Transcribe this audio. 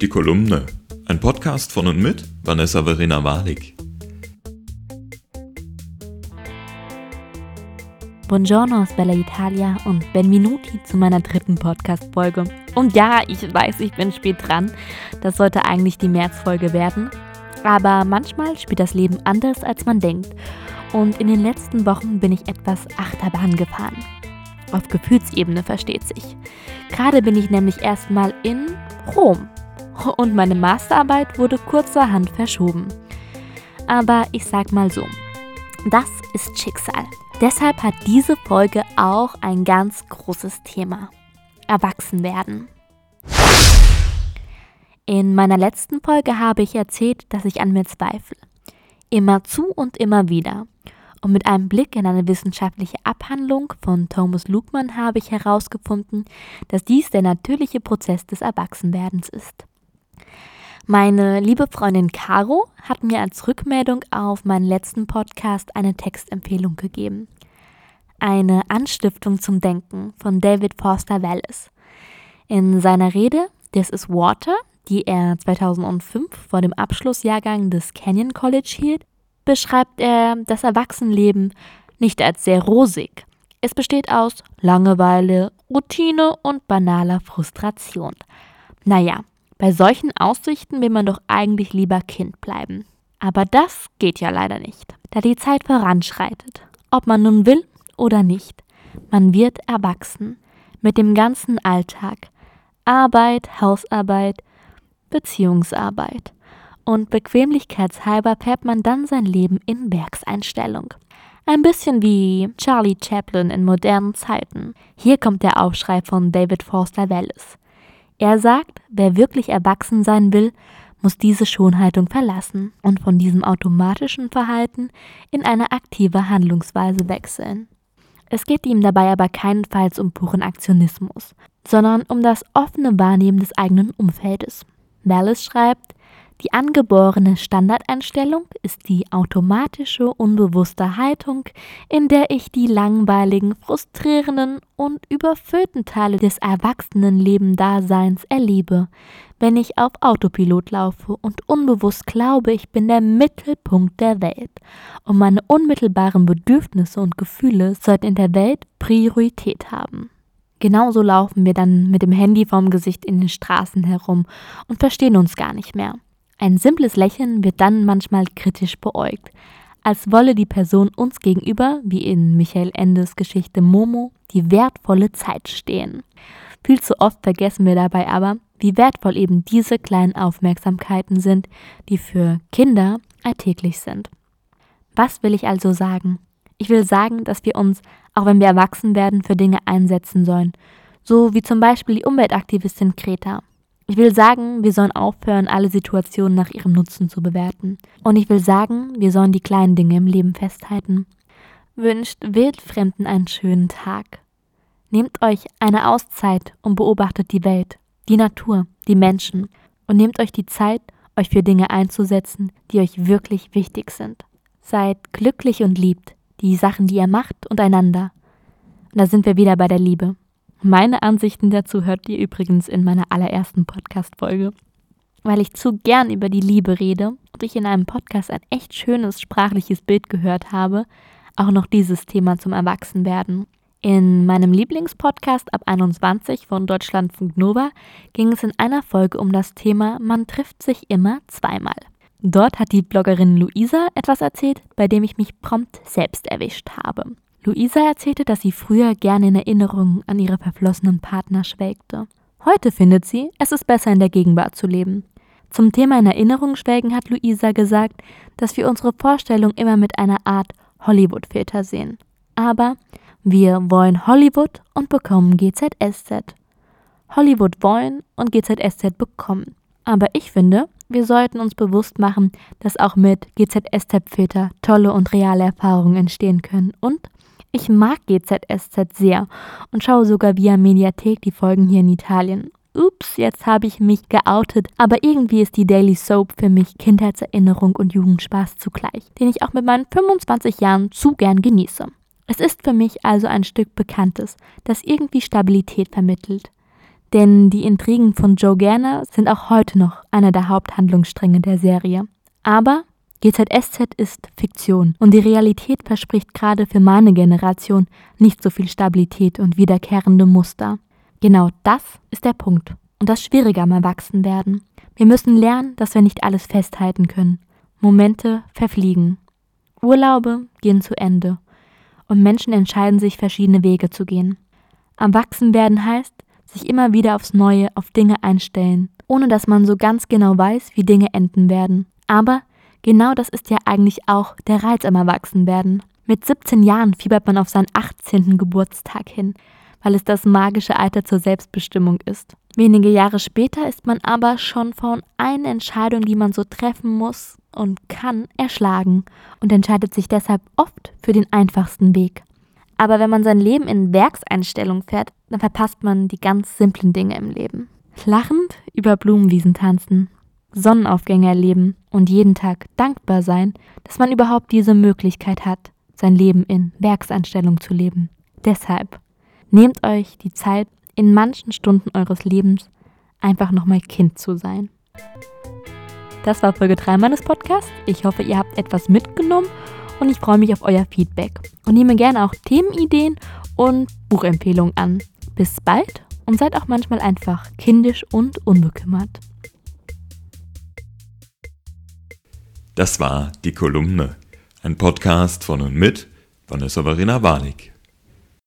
Die Kolumne. Ein Podcast von und mit Vanessa Verena Walik. Buongiorno aus Bella Italia und Benvenuti zu meiner dritten Podcast-Folge. Und ja, ich weiß, ich bin spät dran. Das sollte eigentlich die Märzfolge werden. Aber manchmal spielt das Leben anders, als man denkt. Und in den letzten Wochen bin ich etwas Achterbahn gefahren. Auf Gefühlsebene versteht sich. Gerade bin ich nämlich erstmal in Rom. Und meine Masterarbeit wurde kurzerhand verschoben. Aber ich sag mal so, das ist Schicksal. Deshalb hat diese Folge auch ein ganz großes Thema. Erwachsenwerden. In meiner letzten Folge habe ich erzählt, dass ich an mir zweifle. Immer zu und immer wieder. Und mit einem Blick in eine wissenschaftliche Abhandlung von Thomas Lugmann habe ich herausgefunden, dass dies der natürliche Prozess des Erwachsenwerdens ist. Meine liebe Freundin Caro hat mir als Rückmeldung auf meinen letzten Podcast eine Textempfehlung gegeben. Eine Anstiftung zum Denken von David Foster Wallace. In seiner Rede This is Water, die er 2005 vor dem Abschlussjahrgang des Canyon College hielt, beschreibt er das Erwachsenenleben nicht als sehr rosig. Es besteht aus Langeweile, Routine und banaler Frustration. Naja, bei solchen Aussichten will man doch eigentlich lieber Kind bleiben. Aber das geht ja leider nicht, da die Zeit voranschreitet. Ob man nun will oder nicht. Man wird erwachsen. Mit dem ganzen Alltag. Arbeit, Hausarbeit, Beziehungsarbeit und bequemlichkeitshalber färbt man dann sein Leben in Werkseinstellung. Ein bisschen wie Charlie Chaplin in modernen Zeiten. Hier kommt der Aufschrei von David Forster Wallace. Er sagt, wer wirklich erwachsen sein will, muss diese Schonhaltung verlassen und von diesem automatischen Verhalten in eine aktive Handlungsweise wechseln. Es geht ihm dabei aber keinenfalls um puren Aktionismus, sondern um das offene Wahrnehmen des eigenen Umfeldes. Wallace schreibt, die angeborene Standardeinstellung ist die automatische, unbewusste Haltung, in der ich die langweiligen, frustrierenden und überfüllten Teile des Erwachsenenleben-Daseins erlebe, wenn ich auf Autopilot laufe und unbewusst glaube, ich bin der Mittelpunkt der Welt und meine unmittelbaren Bedürfnisse und Gefühle sollten in der Welt Priorität haben. Genauso laufen wir dann mit dem Handy vorm Gesicht in den Straßen herum und verstehen uns gar nicht mehr. Ein simples Lächeln wird dann manchmal kritisch beäugt, als wolle die Person uns gegenüber, wie in Michael Endes Geschichte Momo, die wertvolle Zeit stehen. Viel zu oft vergessen wir dabei aber, wie wertvoll eben diese kleinen Aufmerksamkeiten sind, die für Kinder alltäglich sind. Was will ich also sagen? Ich will sagen, dass wir uns, auch wenn wir erwachsen werden, für Dinge einsetzen sollen, so wie zum Beispiel die Umweltaktivistin Greta. Ich will sagen, wir sollen aufhören, alle Situationen nach ihrem Nutzen zu bewerten. Und ich will sagen, wir sollen die kleinen Dinge im Leben festhalten. Wünscht Wildfremden einen schönen Tag. Nehmt euch eine Auszeit und beobachtet die Welt, die Natur, die Menschen und nehmt euch die Zeit, euch für Dinge einzusetzen, die euch wirklich wichtig sind. Seid glücklich und liebt die Sachen, die ihr macht und einander. Und da sind wir wieder bei der Liebe. Meine Ansichten dazu hört ihr übrigens in meiner allerersten Podcast-Folge. Weil ich zu gern über die Liebe rede und ich in einem Podcast ein echt schönes sprachliches Bild gehört habe, auch noch dieses Thema zum Erwachsenwerden. In meinem Lieblingspodcast ab 21 von Deutschlandfunk Nova ging es in einer Folge um das Thema Man trifft sich immer zweimal. Dort hat die Bloggerin Luisa etwas erzählt, bei dem ich mich prompt selbst erwischt habe. Luisa erzählte, dass sie früher gerne in Erinnerungen an ihre verflossenen Partner schwelgte. Heute findet sie, es ist besser in der Gegenwart zu leben. Zum Thema in Erinnerung schwelgen hat Luisa gesagt, dass wir unsere Vorstellung immer mit einer Art Hollywood-Filter sehen. Aber wir wollen Hollywood und bekommen GZSZ. Hollywood wollen und GZSZ bekommen. Aber ich finde, wir sollten uns bewusst machen, dass auch mit GZSZ-Filter tolle und reale Erfahrungen entstehen können und ich mag GZSZ sehr und schaue sogar via Mediathek die Folgen hier in Italien. Ups, jetzt habe ich mich geoutet, aber irgendwie ist die Daily Soap für mich Kindheitserinnerung und Jugendspaß zugleich, den ich auch mit meinen 25 Jahren zu gern genieße. Es ist für mich also ein Stück Bekanntes, das irgendwie Stabilität vermittelt. Denn die Intrigen von Joe Gerner sind auch heute noch einer der Haupthandlungsstränge der Serie. Aber GZSZ ist Fiktion und die Realität verspricht gerade für meine Generation nicht so viel Stabilität und wiederkehrende Muster. Genau das ist der Punkt und das Schwierige am Erwachsenwerden. Wir müssen lernen, dass wir nicht alles festhalten können. Momente verfliegen. Urlaube gehen zu Ende und Menschen entscheiden sich, verschiedene Wege zu gehen. Erwachsenwerden heißt, sich immer wieder aufs Neue auf Dinge einstellen, ohne dass man so ganz genau weiß, wie Dinge enden werden. Aber genau das ist ja eigentlich auch der Reiz am Erwachsenwerden. Mit 17 Jahren fiebert man auf seinen 18. Geburtstag hin, weil es das magische Alter zur Selbstbestimmung ist. Wenige Jahre später ist man aber schon von einer Entscheidung, die man so treffen muss und kann, erschlagen und entscheidet sich deshalb oft für den einfachsten Weg. Aber wenn man sein Leben in Werkseinstellung fährt, dann verpasst man die ganz simplen Dinge im Leben. Lachend über Blumenwiesen tanzen, Sonnenaufgänge erleben und jeden Tag dankbar sein, dass man überhaupt diese Möglichkeit hat, sein Leben in Werkseinstellung zu leben. Deshalb nehmt euch die Zeit, in manchen Stunden eures Lebens einfach nochmal Kind zu sein. Das war Folge 3 meines Podcasts. Ich hoffe, ihr habt etwas mitgenommen und ich freue mich auf euer Feedback und nehme gerne auch Themenideen und Buchempfehlungen an. Bis bald und seid auch manchmal einfach kindisch und unbekümmert. Das war die Kolumne, ein Podcast von und mit Vanessa Verena Warnig.